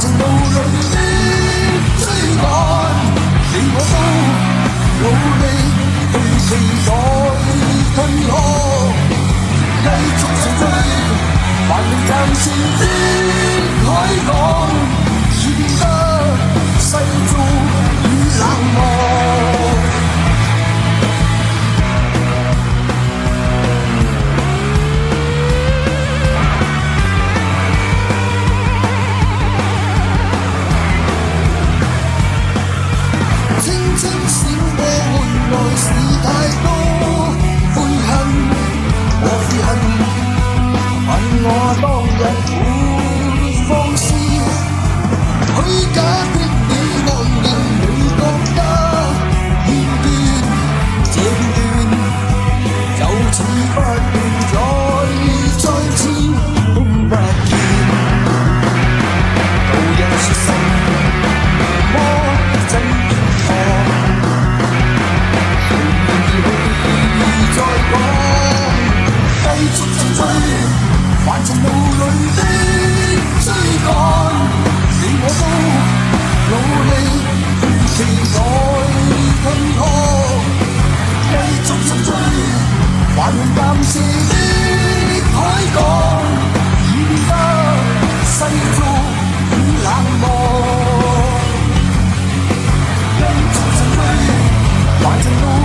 长路里的追赶，你我都努力去期待，吞下，继续上追，万里站前的海港。原来是太多。暂时的海港已变得世俗与冷漠。因早晨去，还剩多。